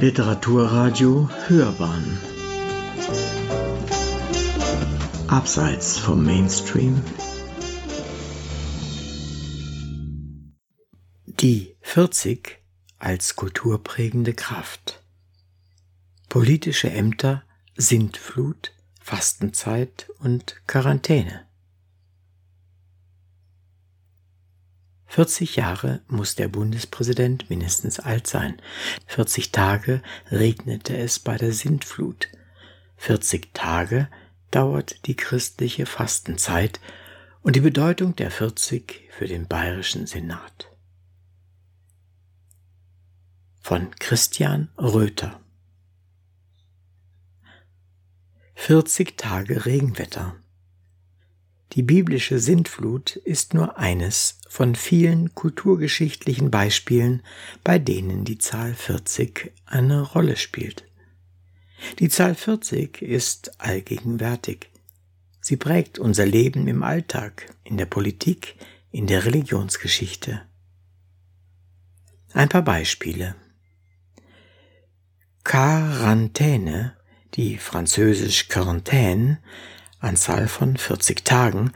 Literaturradio Hörbahn. Abseits vom Mainstream. Die 40 als kulturprägende Kraft. Politische Ämter, Sintflut, Fastenzeit und Quarantäne 40 Jahre muss der Bundespräsident mindestens alt sein. 40 Tage regnete es bei der Sintflut. 40 Tage dauert die christliche Fastenzeit und die Bedeutung der 40 für den bayerischen Senat. Von Christian Röther 40 Tage Regenwetter die biblische Sintflut ist nur eines von vielen kulturgeschichtlichen Beispielen, bei denen die Zahl 40 eine Rolle spielt. Die Zahl 40 ist allgegenwärtig. Sie prägt unser Leben im Alltag, in der Politik, in der Religionsgeschichte. Ein paar Beispiele. Quarantäne, die französisch Quarantaine, Anzahl von 40 Tagen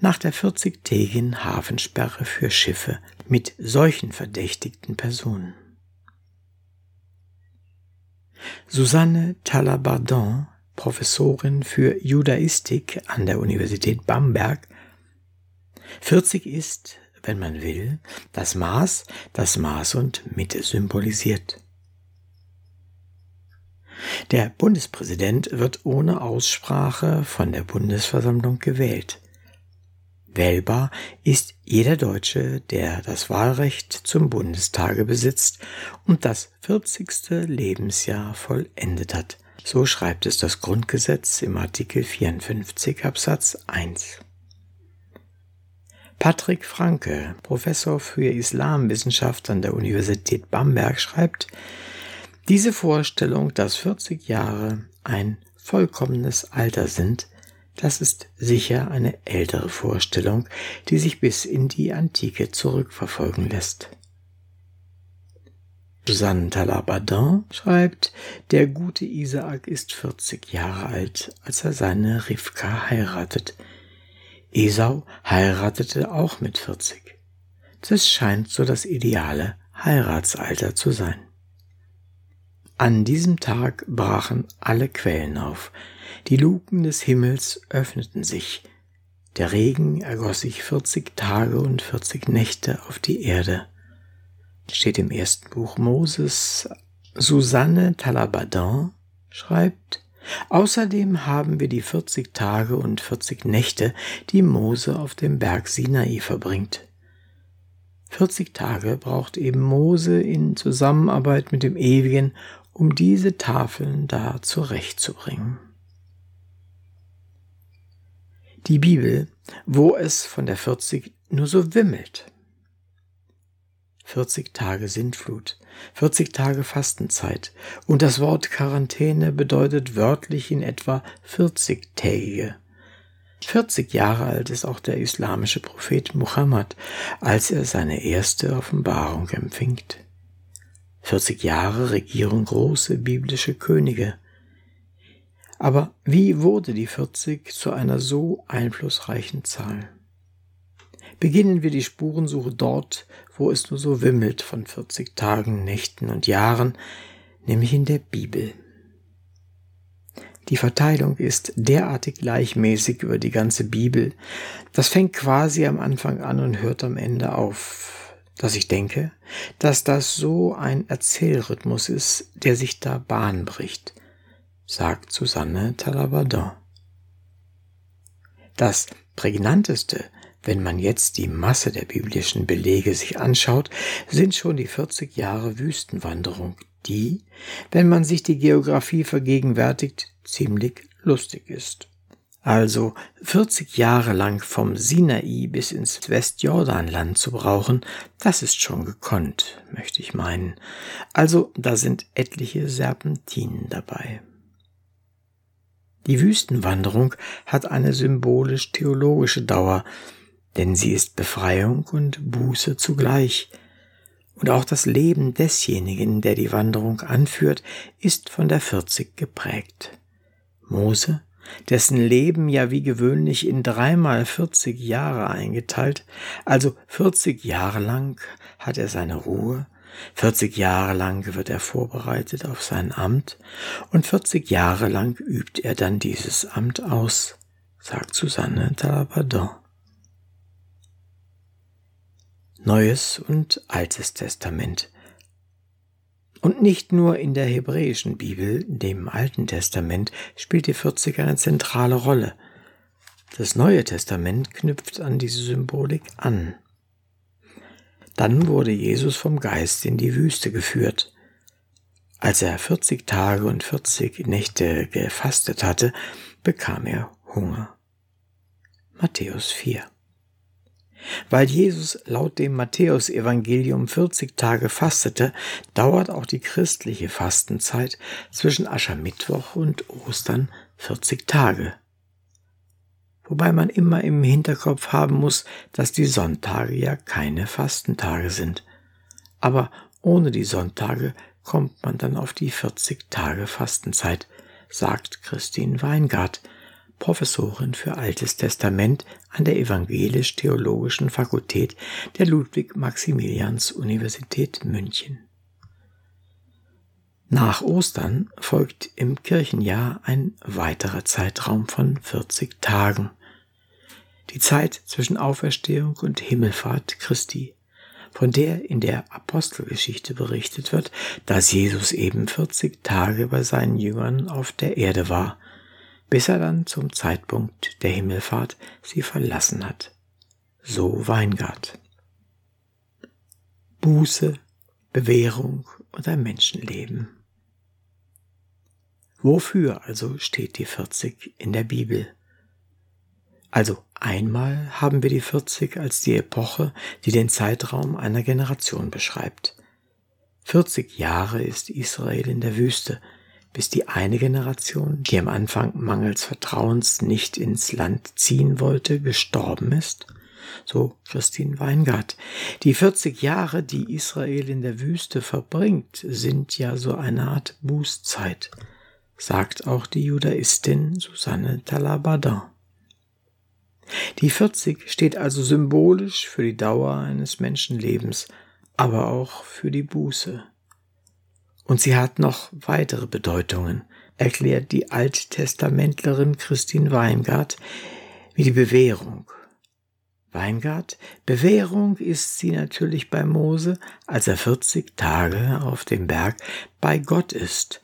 nach der 40-tägigen Hafensperre für Schiffe mit solchen verdächtigten Personen. Susanne Talabardon, Professorin für Judaistik an der Universität Bamberg, 40 ist, wenn man will, das Maß, das Maß und Mitte symbolisiert. Der Bundespräsident wird ohne Aussprache von der Bundesversammlung gewählt. Wählbar ist jeder Deutsche, der das Wahlrecht zum Bundestage besitzt und das 40. Lebensjahr vollendet hat. So schreibt es das Grundgesetz im Artikel 54 Absatz 1. Patrick Franke, Professor für Islamwissenschaft an der Universität Bamberg, schreibt, diese Vorstellung, dass 40 Jahre ein vollkommenes Alter sind, das ist sicher eine ältere Vorstellung, die sich bis in die Antike zurückverfolgen lässt. Susanne Talabardin schreibt, der gute Isaak ist 40 Jahre alt, als er seine Rivka heiratet. Esau heiratete auch mit 40. Das scheint so das ideale Heiratsalter zu sein. An diesem Tag brachen alle Quellen auf, die Luken des Himmels öffneten sich, der Regen ergoss sich vierzig Tage und vierzig Nächte auf die Erde. Steht im ersten Buch Moses. Susanne Talabadin schreibt, Außerdem haben wir die vierzig Tage und vierzig Nächte, die Mose auf dem Berg Sinai verbringt. 40 Tage braucht eben Mose in Zusammenarbeit mit dem Ewigen, um diese Tafeln da zurechtzubringen. Die Bibel, wo es von der 40 nur so wimmelt. 40 Tage Sintflut, 40 Tage Fastenzeit und das Wort Quarantäne bedeutet wörtlich in etwa 40-tägige. 40 Jahre alt ist auch der islamische Prophet Muhammad, als er seine erste Offenbarung empfängt. 40 Jahre regieren große biblische Könige. Aber wie wurde die 40 zu einer so einflussreichen Zahl? Beginnen wir die Spurensuche dort, wo es nur so wimmelt von 40 Tagen, Nächten und Jahren, nämlich in der Bibel. Die Verteilung ist derartig gleichmäßig über die ganze Bibel, das fängt quasi am Anfang an und hört am Ende auf dass ich denke, dass das so ein Erzählrhythmus ist, der sich da Bahn bricht, sagt Susanne Talabardin. Das prägnanteste, wenn man jetzt die Masse der biblischen Belege sich anschaut, sind schon die 40 Jahre Wüstenwanderung, die, wenn man sich die Geographie vergegenwärtigt, ziemlich lustig ist. Also 40 Jahre lang vom Sinai bis ins Westjordanland zu brauchen, das ist schon gekonnt, möchte ich meinen. Also da sind etliche Serpentinen dabei. Die Wüstenwanderung hat eine symbolisch-theologische Dauer, denn sie ist Befreiung und Buße zugleich. Und auch das Leben desjenigen, der die Wanderung anführt, ist von der 40 geprägt. Mose, dessen Leben ja wie gewöhnlich in dreimal 40 Jahre eingeteilt, also 40 Jahre lang hat er seine Ruhe, 40 Jahre lang wird er vorbereitet auf sein Amt und 40 Jahre lang übt er dann dieses Amt aus, sagt Susanne Talabardon. Neues und Altes Testament. Und nicht nur in der hebräischen Bibel, dem Alten Testament, spielt die 40 eine zentrale Rolle. Das Neue Testament knüpft an diese Symbolik an. Dann wurde Jesus vom Geist in die Wüste geführt. Als er 40 Tage und 40 Nächte gefastet hatte, bekam er Hunger. Matthäus 4 weil Jesus laut dem Matthäusevangelium 40 Tage fastete, dauert auch die christliche Fastenzeit zwischen Aschermittwoch und Ostern 40 Tage. Wobei man immer im Hinterkopf haben muss, dass die Sonntage ja keine Fastentage sind. Aber ohne die Sonntage kommt man dann auf die 40 Tage Fastenzeit, sagt Christine Weingart, Professorin für Altes Testament an der Evangelisch-Theologischen Fakultät der Ludwig-Maximilians-Universität München. Nach Ostern folgt im Kirchenjahr ein weiterer Zeitraum von 40 Tagen. Die Zeit zwischen Auferstehung und Himmelfahrt Christi, von der in der Apostelgeschichte berichtet wird, dass Jesus eben 40 Tage bei seinen Jüngern auf der Erde war – bis er dann zum Zeitpunkt der Himmelfahrt sie verlassen hat. So Weingart. Buße, Bewährung und ein Menschenleben. Wofür also steht die 40 in der Bibel? Also einmal haben wir die 40 als die Epoche, die den Zeitraum einer Generation beschreibt. 40 Jahre ist Israel in der Wüste, bis die eine Generation, die am Anfang mangels Vertrauens nicht ins Land ziehen wollte, gestorben ist? So Christine Weingart. Die 40 Jahre, die Israel in der Wüste verbringt, sind ja so eine Art Bußzeit, sagt auch die Judaistin Susanne Talabadin. Die 40 steht also symbolisch für die Dauer eines Menschenlebens, aber auch für die Buße. Und sie hat noch weitere Bedeutungen, erklärt die Alttestamentlerin Christine Weingart, wie die Bewährung. Weingart, Bewährung ist sie natürlich bei Mose, als er 40 Tage auf dem Berg bei Gott ist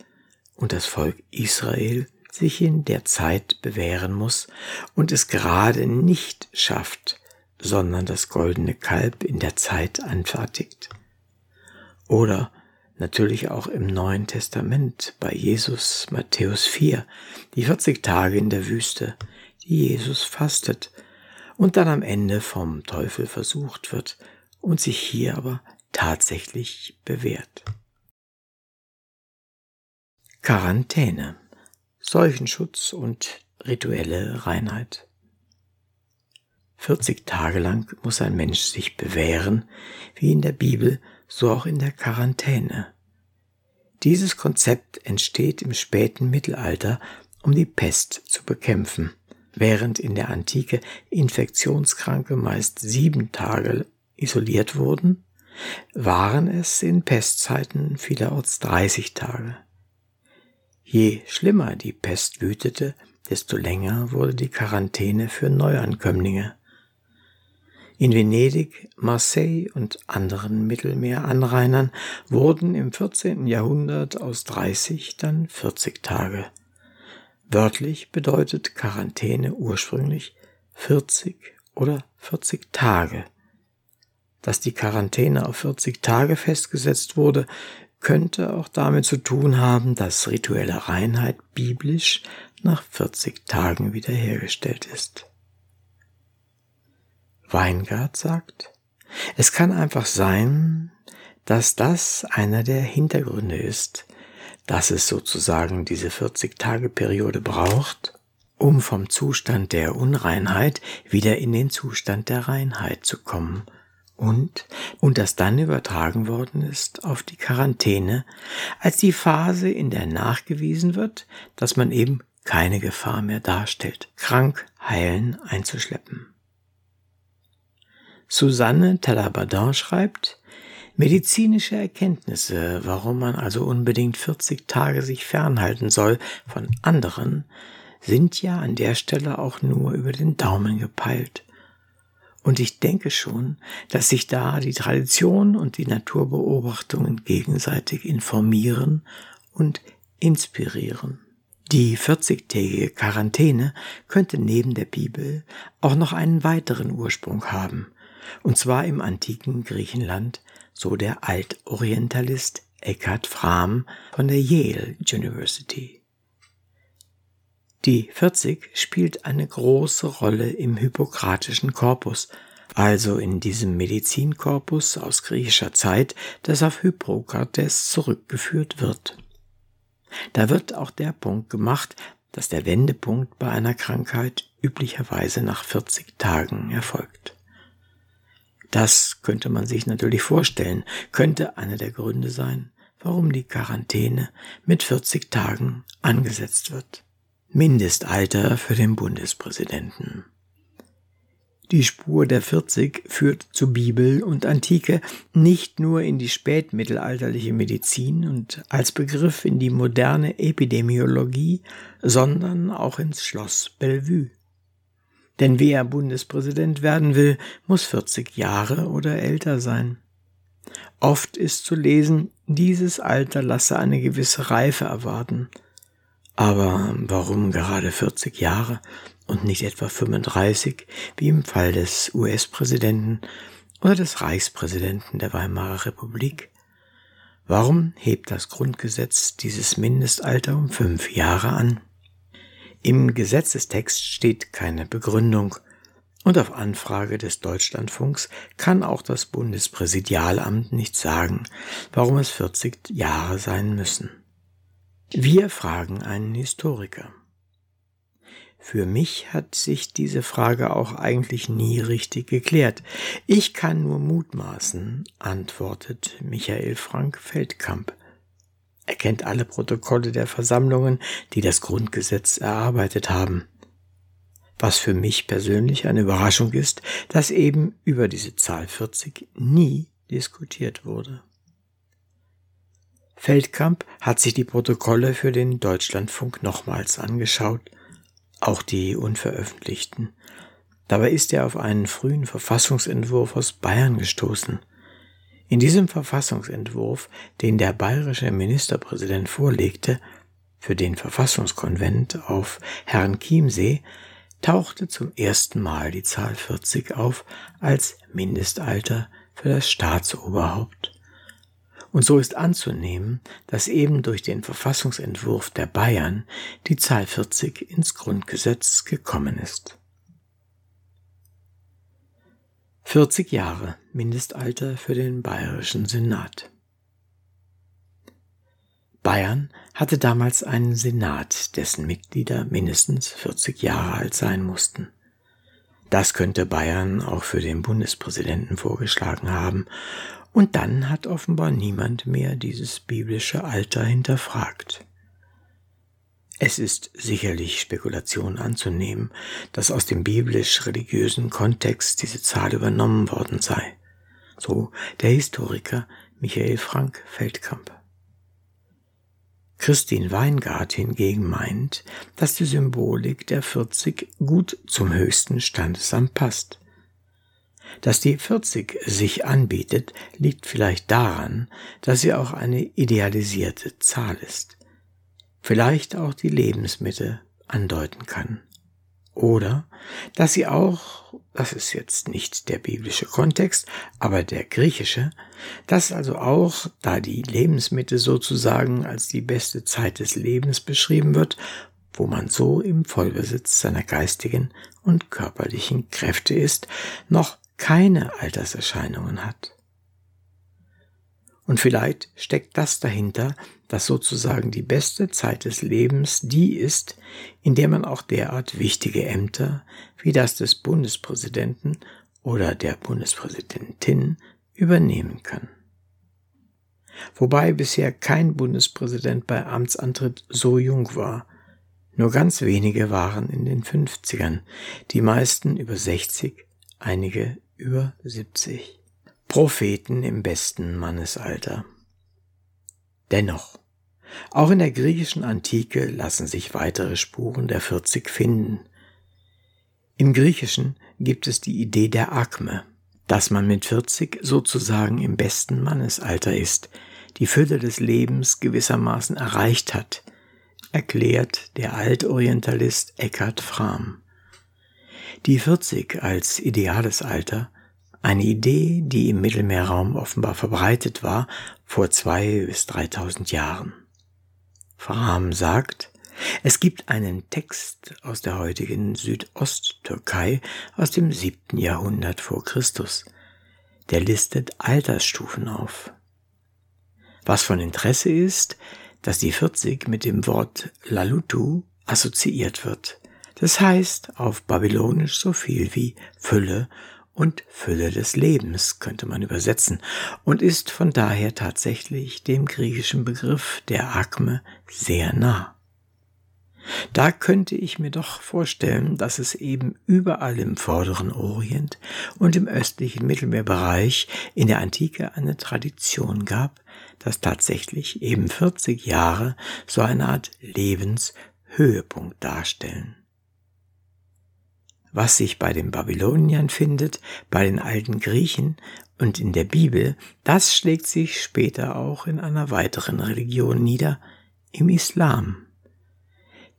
und das Volk Israel sich in der Zeit bewähren muss und es gerade nicht schafft, sondern das goldene Kalb in der Zeit anfertigt. Oder natürlich auch im Neuen Testament bei Jesus Matthäus 4, die 40 Tage in der Wüste, die Jesus fastet und dann am Ende vom Teufel versucht wird und sich hier aber tatsächlich bewährt. Quarantäne, Seuchenschutz und rituelle Reinheit. 40 Tage lang muss ein Mensch sich bewähren, wie in der Bibel so auch in der Quarantäne. Dieses Konzept entsteht im späten Mittelalter, um die Pest zu bekämpfen, während in der Antike Infektionskranke meist sieben Tage isoliert wurden, waren es in Pestzeiten vielerorts 30 Tage. Je schlimmer die Pest wütete, desto länger wurde die Quarantäne für Neuankömmlinge. In Venedig, Marseille und anderen Mittelmeeranrainern wurden im 14. Jahrhundert aus 30 dann 40 Tage. Wörtlich bedeutet Quarantäne ursprünglich 40 oder 40 Tage. Dass die Quarantäne auf 40 Tage festgesetzt wurde, könnte auch damit zu tun haben, dass rituelle Reinheit biblisch nach 40 Tagen wiederhergestellt ist. Weingart sagt, es kann einfach sein, dass das einer der Hintergründe ist, dass es sozusagen diese 40-Tage-Periode braucht, um vom Zustand der Unreinheit wieder in den Zustand der Reinheit zu kommen und und das dann übertragen worden ist auf die Quarantäne als die Phase, in der nachgewiesen wird, dass man eben keine Gefahr mehr darstellt, krank heilen einzuschleppen. Susanne Talabardin schreibt, medizinische Erkenntnisse, warum man also unbedingt 40 Tage sich fernhalten soll von anderen, sind ja an der Stelle auch nur über den Daumen gepeilt. Und ich denke schon, dass sich da die Tradition und die Naturbeobachtungen gegenseitig informieren und inspirieren. Die 40-tägige Quarantäne könnte neben der Bibel auch noch einen weiteren Ursprung haben, und zwar im antiken Griechenland, so der Altorientalist Eckhard Frahm von der Yale University. Die 40 spielt eine große Rolle im hippokratischen Korpus, also in diesem Medizinkorpus aus griechischer Zeit, das auf Hippokrates zurückgeführt wird. Da wird auch der Punkt gemacht, dass der Wendepunkt bei einer Krankheit üblicherweise nach 40 Tagen erfolgt. Das könnte man sich natürlich vorstellen, könnte einer der Gründe sein, warum die Quarantäne mit 40 Tagen angesetzt wird. Mindestalter für den Bundespräsidenten. Die Spur der 40 führt zu Bibel und Antike nicht nur in die spätmittelalterliche Medizin und als Begriff in die moderne Epidemiologie, sondern auch ins Schloss Bellevue. Denn wer Bundespräsident werden will, muss 40 Jahre oder älter sein. Oft ist zu lesen, dieses Alter lasse eine gewisse Reife erwarten – aber warum gerade 40 Jahre und nicht etwa 35, wie im Fall des US-Präsidenten oder des Reichspräsidenten der Weimarer Republik? Warum hebt das Grundgesetz dieses Mindestalter um fünf Jahre an? Im Gesetzestext steht keine Begründung, und auf Anfrage des Deutschlandfunks kann auch das Bundespräsidialamt nicht sagen, warum es 40 Jahre sein müssen. Wir fragen einen Historiker. Für mich hat sich diese Frage auch eigentlich nie richtig geklärt. Ich kann nur mutmaßen, antwortet Michael Frank Feldkamp. Er kennt alle Protokolle der Versammlungen, die das Grundgesetz erarbeitet haben. Was für mich persönlich eine Überraschung ist, dass eben über diese Zahl 40 nie diskutiert wurde. Feldkamp hat sich die Protokolle für den Deutschlandfunk nochmals angeschaut, auch die unveröffentlichten. Dabei ist er auf einen frühen Verfassungsentwurf aus Bayern gestoßen. In diesem Verfassungsentwurf, den der bayerische Ministerpräsident vorlegte, für den Verfassungskonvent auf Herrn Chiemsee, tauchte zum ersten Mal die Zahl 40 auf als Mindestalter für das Staatsoberhaupt. Und so ist anzunehmen, dass eben durch den Verfassungsentwurf der Bayern die Zahl 40 ins Grundgesetz gekommen ist. 40 Jahre Mindestalter für den bayerischen Senat. Bayern hatte damals einen Senat, dessen Mitglieder mindestens 40 Jahre alt sein mussten. Das könnte Bayern auch für den Bundespräsidenten vorgeschlagen haben und dann hat offenbar niemand mehr dieses biblische Alter hinterfragt. Es ist sicherlich Spekulation anzunehmen, dass aus dem biblisch-religiösen Kontext diese Zahl übernommen worden sei. So der Historiker Michael Frank Feldkamp. Christine Weingart hingegen meint, dass die Symbolik der 40 gut zum höchsten Standesamt passt. Dass die 40 sich anbietet, liegt vielleicht daran, dass sie auch eine idealisierte Zahl ist. Vielleicht auch die Lebensmittel andeuten kann. Oder dass sie auch, das ist jetzt nicht der biblische Kontext, aber der griechische, dass also auch, da die Lebensmittel sozusagen als die beste Zeit des Lebens beschrieben wird, wo man so im Vollbesitz seiner geistigen und körperlichen Kräfte ist, noch keine Alterserscheinungen hat. Und vielleicht steckt das dahinter, dass sozusagen die beste Zeit des Lebens die ist, in der man auch derart wichtige Ämter wie das des Bundespräsidenten oder der Bundespräsidentin übernehmen kann. Wobei bisher kein Bundespräsident bei Amtsantritt so jung war. Nur ganz wenige waren in den 50ern, die meisten über 60, einige über 70. Propheten im besten Mannesalter. Dennoch, auch in der griechischen Antike lassen sich weitere Spuren der 40 finden. Im Griechischen gibt es die Idee der Akme, dass man mit 40 sozusagen im besten Mannesalter ist, die Fülle des Lebens gewissermaßen erreicht hat, erklärt der Altorientalist Eckhard Frahm. Die 40 als ideales Alter, eine Idee, die im Mittelmeerraum offenbar verbreitet war vor zwei bis dreitausend Jahren. Frahm sagt, es gibt einen Text aus der heutigen Südosttürkei aus dem siebten Jahrhundert vor Christus. Der listet Altersstufen auf. Was von Interesse ist, dass die 40 mit dem Wort Lalutu assoziiert wird. Das heißt auf Babylonisch so viel wie Fülle und Fülle des Lebens könnte man übersetzen und ist von daher tatsächlich dem griechischen Begriff der Akme sehr nah. Da könnte ich mir doch vorstellen, dass es eben überall im vorderen Orient und im östlichen Mittelmeerbereich in der Antike eine Tradition gab, dass tatsächlich eben 40 Jahre so eine Art Lebenshöhepunkt darstellen. Was sich bei den Babyloniern findet, bei den alten Griechen und in der Bibel, das schlägt sich später auch in einer weiteren Religion nieder, im Islam.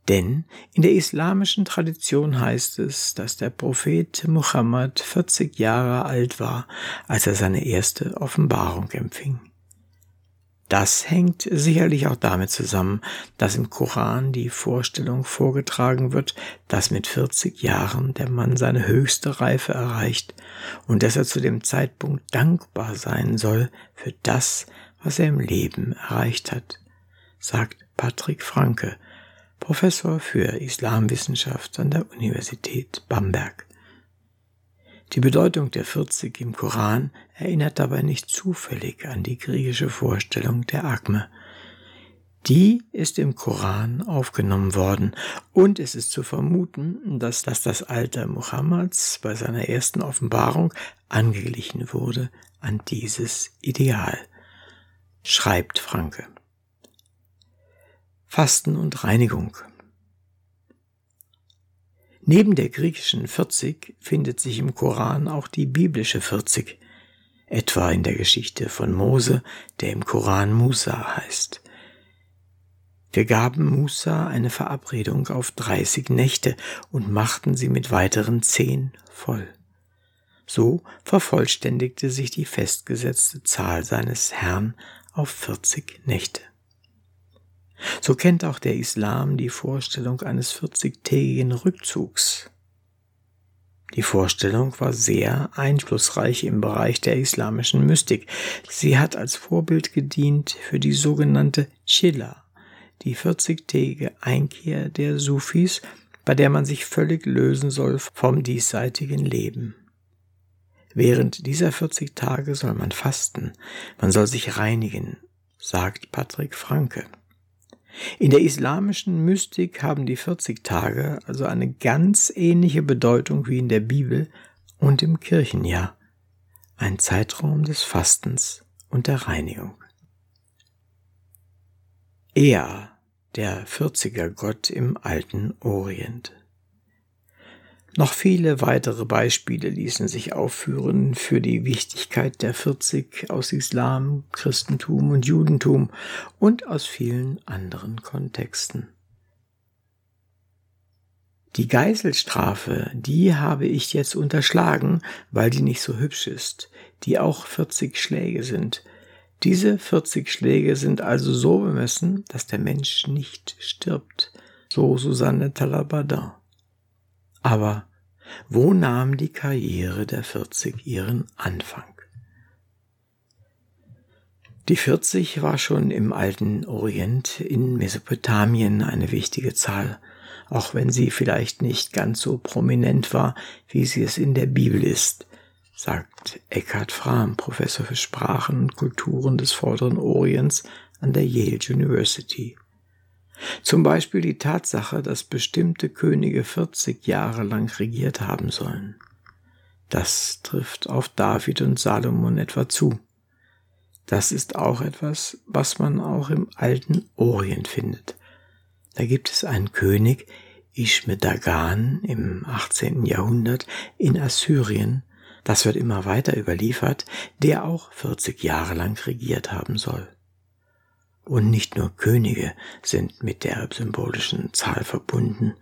Denn in der islamischen Tradition heißt es, dass der Prophet Muhammad 40 Jahre alt war, als er seine erste Offenbarung empfing. Das hängt sicherlich auch damit zusammen, dass im Koran die Vorstellung vorgetragen wird, dass mit 40 Jahren der Mann seine höchste Reife erreicht und dass er zu dem Zeitpunkt dankbar sein soll für das, was er im Leben erreicht hat, sagt Patrick Franke, Professor für Islamwissenschaft an der Universität Bamberg. Die Bedeutung der 40 im Koran erinnert dabei nicht zufällig an die griechische Vorstellung der Akme. Die ist im Koran aufgenommen worden und es ist zu vermuten, dass das das Alter Mohammeds bei seiner ersten Offenbarung angeglichen wurde an dieses Ideal. Schreibt Franke. Fasten und Reinigung Neben der griechischen 40 findet sich im Koran auch die biblische 40, etwa in der Geschichte von Mose, der im Koran Musa heißt. Wir gaben Musa eine Verabredung auf 30 Nächte und machten sie mit weiteren zehn voll. So vervollständigte sich die festgesetzte Zahl seines Herrn auf 40 Nächte. So kennt auch der Islam die Vorstellung eines 40-tägigen Rückzugs. Die Vorstellung war sehr einflussreich im Bereich der islamischen Mystik. Sie hat als Vorbild gedient für die sogenannte Chilla, die 40-tägige Einkehr der Sufis, bei der man sich völlig lösen soll vom diesseitigen Leben. Während dieser 40 Tage soll man fasten, man soll sich reinigen, sagt Patrick Franke. In der islamischen Mystik haben die 40 Tage also eine ganz ähnliche Bedeutung wie in der Bibel und im Kirchenjahr, ein Zeitraum des Fastens und der Reinigung. Ea, der 40er Gott im alten Orient. Noch viele weitere Beispiele ließen sich aufführen für die Wichtigkeit der 40 aus Islam, Christentum und Judentum und aus vielen anderen Kontexten. Die Geiselstrafe, die habe ich jetzt unterschlagen, weil die nicht so hübsch ist, die auch 40 Schläge sind. Diese 40 Schläge sind also so bemessen, dass der Mensch nicht stirbt, so Susanne Talabadin. Aber wo nahm die Karriere der 40 ihren Anfang? Die 40 war schon im alten Orient in Mesopotamien eine wichtige Zahl, auch wenn sie vielleicht nicht ganz so prominent war, wie sie es in der Bibel ist, sagt Eckhard Frahm, Professor für Sprachen und Kulturen des Vorderen Orients an der Yale University. Zum Beispiel die Tatsache, dass bestimmte Könige 40 Jahre lang regiert haben sollen. Das trifft auf David und Salomon etwa zu. Das ist auch etwas, was man auch im alten Orient findet. Da gibt es einen König, Ishmedagan im 18. Jahrhundert in Assyrien, das wird immer weiter überliefert, der auch 40 Jahre lang regiert haben soll. Und nicht nur Könige sind mit der symbolischen Zahl verbunden,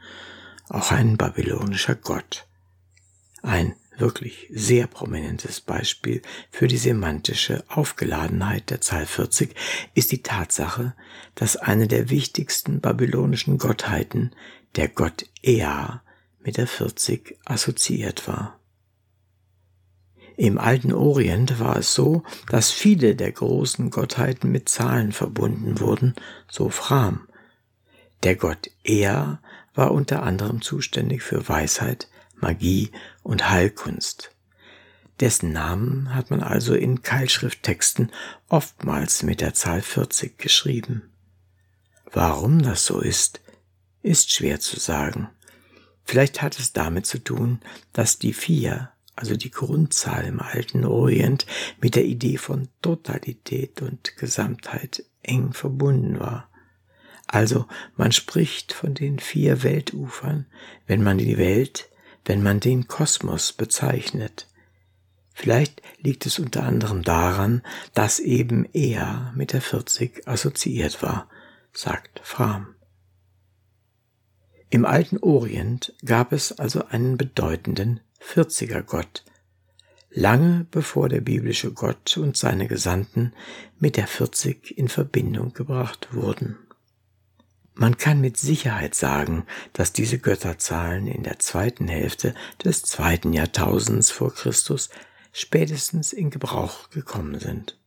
auch ein babylonischer Gott. Ein wirklich sehr prominentes Beispiel für die semantische Aufgeladenheit der Zahl 40 ist die Tatsache, dass eine der wichtigsten babylonischen Gottheiten, der Gott Ea, mit der 40 assoziiert war. Im alten Orient war es so, dass viele der großen Gottheiten mit Zahlen verbunden wurden, so Fram. Der Gott Ea war unter anderem zuständig für Weisheit, Magie und Heilkunst. Dessen Namen hat man also in Keilschrifttexten oftmals mit der Zahl 40 geschrieben. Warum das so ist, ist schwer zu sagen. Vielleicht hat es damit zu tun, dass die vier, also die Grundzahl im alten Orient, mit der Idee von Totalität und Gesamtheit eng verbunden war. Also man spricht von den vier Weltufern, wenn man die Welt wenn man den Kosmos bezeichnet. Vielleicht liegt es unter anderem daran, dass eben er mit der 40 assoziiert war, sagt Fram. Im alten Orient gab es also einen bedeutenden 40er Gott, lange bevor der biblische Gott und seine Gesandten mit der 40 in Verbindung gebracht wurden. Man kann mit Sicherheit sagen, dass diese Götterzahlen in der zweiten Hälfte des zweiten Jahrtausends vor Christus spätestens in Gebrauch gekommen sind.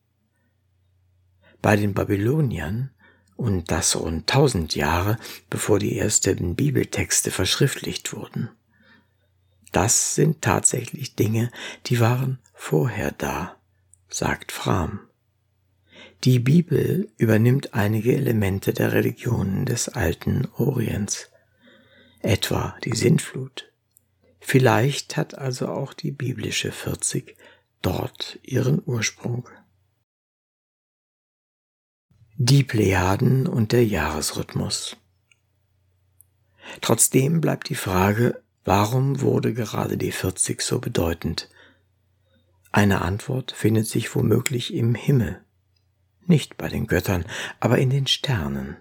Bei den Babyloniern, und das rund tausend Jahre bevor die ersten Bibeltexte verschriftlicht wurden. Das sind tatsächlich Dinge, die waren vorher da, sagt Fram. Die Bibel übernimmt einige Elemente der Religionen des alten Orients, etwa die Sintflut. Vielleicht hat also auch die biblische 40 dort ihren Ursprung. Die Plejaden und der Jahresrhythmus. Trotzdem bleibt die Frage, warum wurde gerade die 40 so bedeutend? Eine Antwort findet sich womöglich im Himmel nicht bei den Göttern, aber in den Sternen.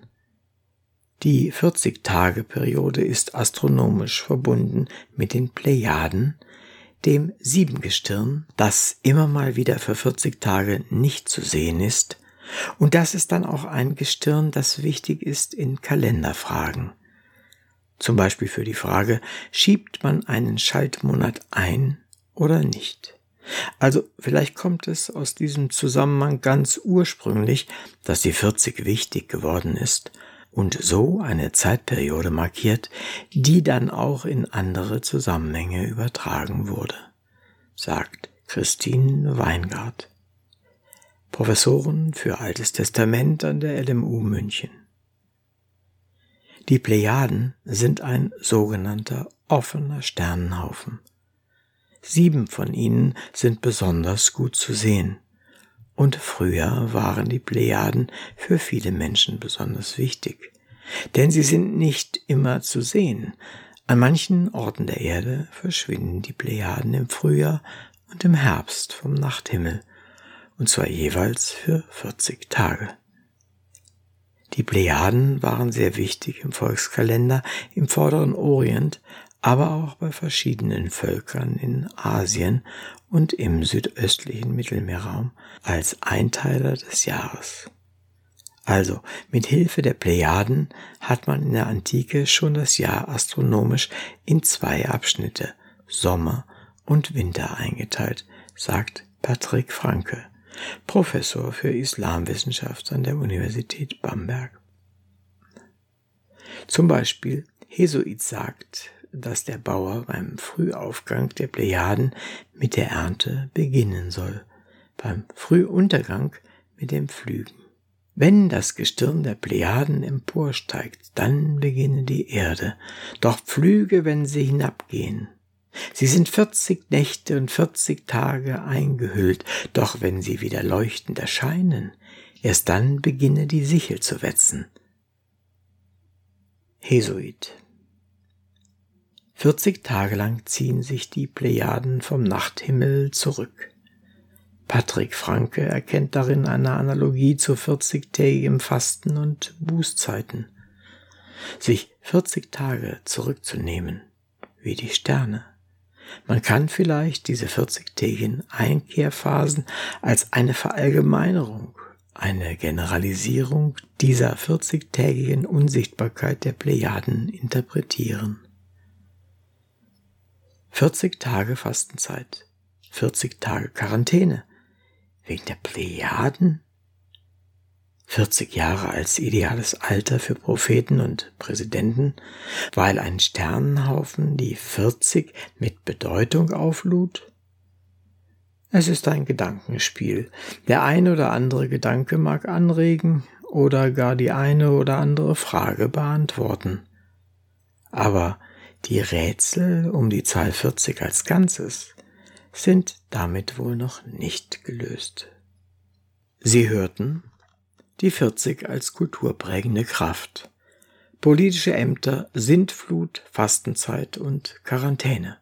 Die 40-Tage-Periode ist astronomisch verbunden mit den Plejaden, dem Siebengestirn, das immer mal wieder für 40 Tage nicht zu sehen ist, und das ist dann auch ein Gestirn, das wichtig ist in Kalenderfragen. Zum Beispiel für die Frage, schiebt man einen Schaltmonat ein oder nicht? Also vielleicht kommt es aus diesem Zusammenhang ganz ursprünglich, dass die 40 wichtig geworden ist und so eine Zeitperiode markiert, die dann auch in andere Zusammenhänge übertragen wurde, sagt Christine Weingart, Professorin für Altes Testament an der LMU München. Die Plejaden sind ein sogenannter offener Sternenhaufen. Sieben von ihnen sind besonders gut zu sehen. Und früher waren die Plejaden für viele Menschen besonders wichtig. Denn sie sind nicht immer zu sehen. An manchen Orten der Erde verschwinden die Plejaden im Frühjahr und im Herbst vom Nachthimmel, und zwar jeweils für 40 Tage. Die Plejaden waren sehr wichtig im Volkskalender im vorderen Orient, aber auch bei verschiedenen Völkern in Asien und im südöstlichen Mittelmeerraum als Einteiler des Jahres. Also, mit Hilfe der Plejaden hat man in der Antike schon das Jahr astronomisch in zwei Abschnitte, Sommer und Winter eingeteilt, sagt Patrick Franke, Professor für Islamwissenschaft an der Universität Bamberg. Zum Beispiel Hesuit sagt, dass der Bauer beim Frühaufgang der Plejaden mit der Ernte beginnen soll, beim Frühuntergang mit dem Pflügen. Wenn das Gestirn der Plejaden emporsteigt, dann beginne die Erde, doch pflüge, wenn sie hinabgehen. Sie sind vierzig Nächte und vierzig Tage eingehüllt, doch wenn sie wieder leuchtend erscheinen, erst dann beginne die Sichel zu wetzen. Hesuit 40 Tage lang ziehen sich die Plejaden vom Nachthimmel zurück. Patrick Franke erkennt darin eine Analogie zu 40-tägigem Fasten und Bußzeiten. Sich 40 Tage zurückzunehmen, wie die Sterne. Man kann vielleicht diese 40-tägigen Einkehrphasen als eine Verallgemeinerung, eine Generalisierung dieser 40-tägigen Unsichtbarkeit der Plejaden interpretieren. 40 Tage Fastenzeit, 40 Tage Quarantäne, wegen der Plejaden? 40 Jahre als ideales Alter für Propheten und Präsidenten, weil ein Sternenhaufen die 40 mit Bedeutung auflud? Es ist ein Gedankenspiel. Der eine oder andere Gedanke mag anregen oder gar die eine oder andere Frage beantworten. Aber die Rätsel um die Zahl 40 als Ganzes sind damit wohl noch nicht gelöst. Sie hörten die 40 als kulturprägende Kraft, politische Ämter, Sintflut, Fastenzeit und Quarantäne.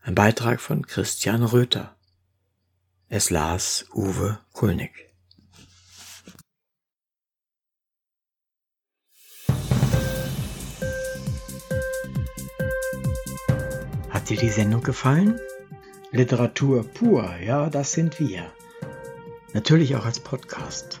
Ein Beitrag von Christian Röther. Es las Uwe Kulnig. Hat dir die Sendung gefallen? Literatur pur, ja, das sind wir. Natürlich auch als Podcast.